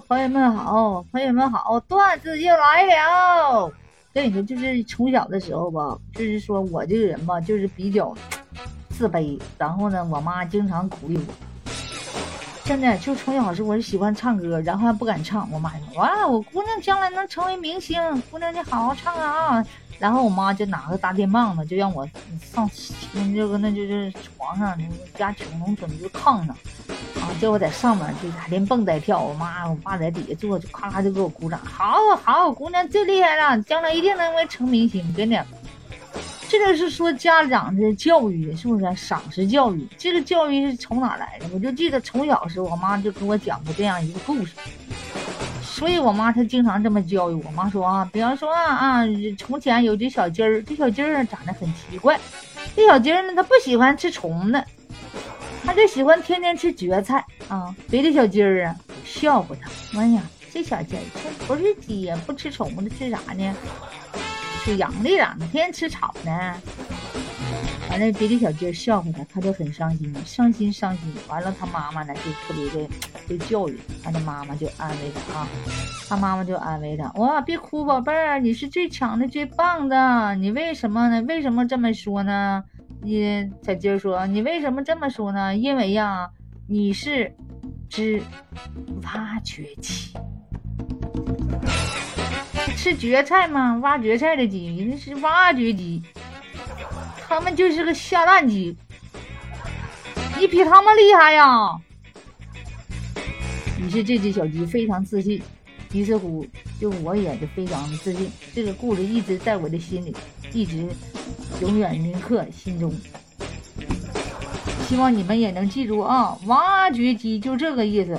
朋友们好，朋友们好，段子又来了。跟你说，就是从小的时候吧，就是说我这个人吧，就是比较自卑。然后呢，我妈经常鼓励我。真的，就从小时我是喜欢唱歌，然后还不敢唱。我妈说：“哇，我姑娘将来能成为明星，姑娘你好好唱啊！”然后我妈就拿个大电棒子，就让我上这个那就是床上，家穷农村就炕上。叫我在上面就连蹦带跳，我妈我爸在底下坐，就咔咔就给我鼓掌。好好，姑娘最厉害了，将来一定能为成明星。真的，这个是说家长的教育，是不是赏识教育？这个教育是从哪来的？我就记得从小时候，我妈就给我讲过这样一个故事，所以我妈她经常这么教育我。妈说啊，比方说啊啊，从前有只小鸡儿，这小鸡儿长得很奇怪，这小鸡儿呢，它不喜欢吃虫子。他就喜欢天天吃蕨菜啊！别的小鸡儿啊笑话他。哎呀，这小鸡儿这不是鸡呀，不吃虫子，吃啥呢？吃羊的咋的？天天吃草呢？完了，别的小鸡儿笑话他，他就很伤心，伤心伤心。完了，他妈妈呢就特别的就教育他，的妈妈就安慰他啊，他妈妈就安慰他：哇，别哭，宝贝儿，你是最强的、最棒的。你为什么呢？为什么这么说呢？你小鸡儿说：“你为什么这么说呢？因为呀，你是只挖掘机，吃蕨菜吗？挖蕨菜的鸡，那是挖掘机，他们就是个下蛋鸡。你比他们厉害呀！”于是这只小鸡非常自信，于是乎，就我也就非常的自信。这个故事一直在我的心里，一直。永远铭刻心中，希望你们也能记住啊！挖掘机就这个意思。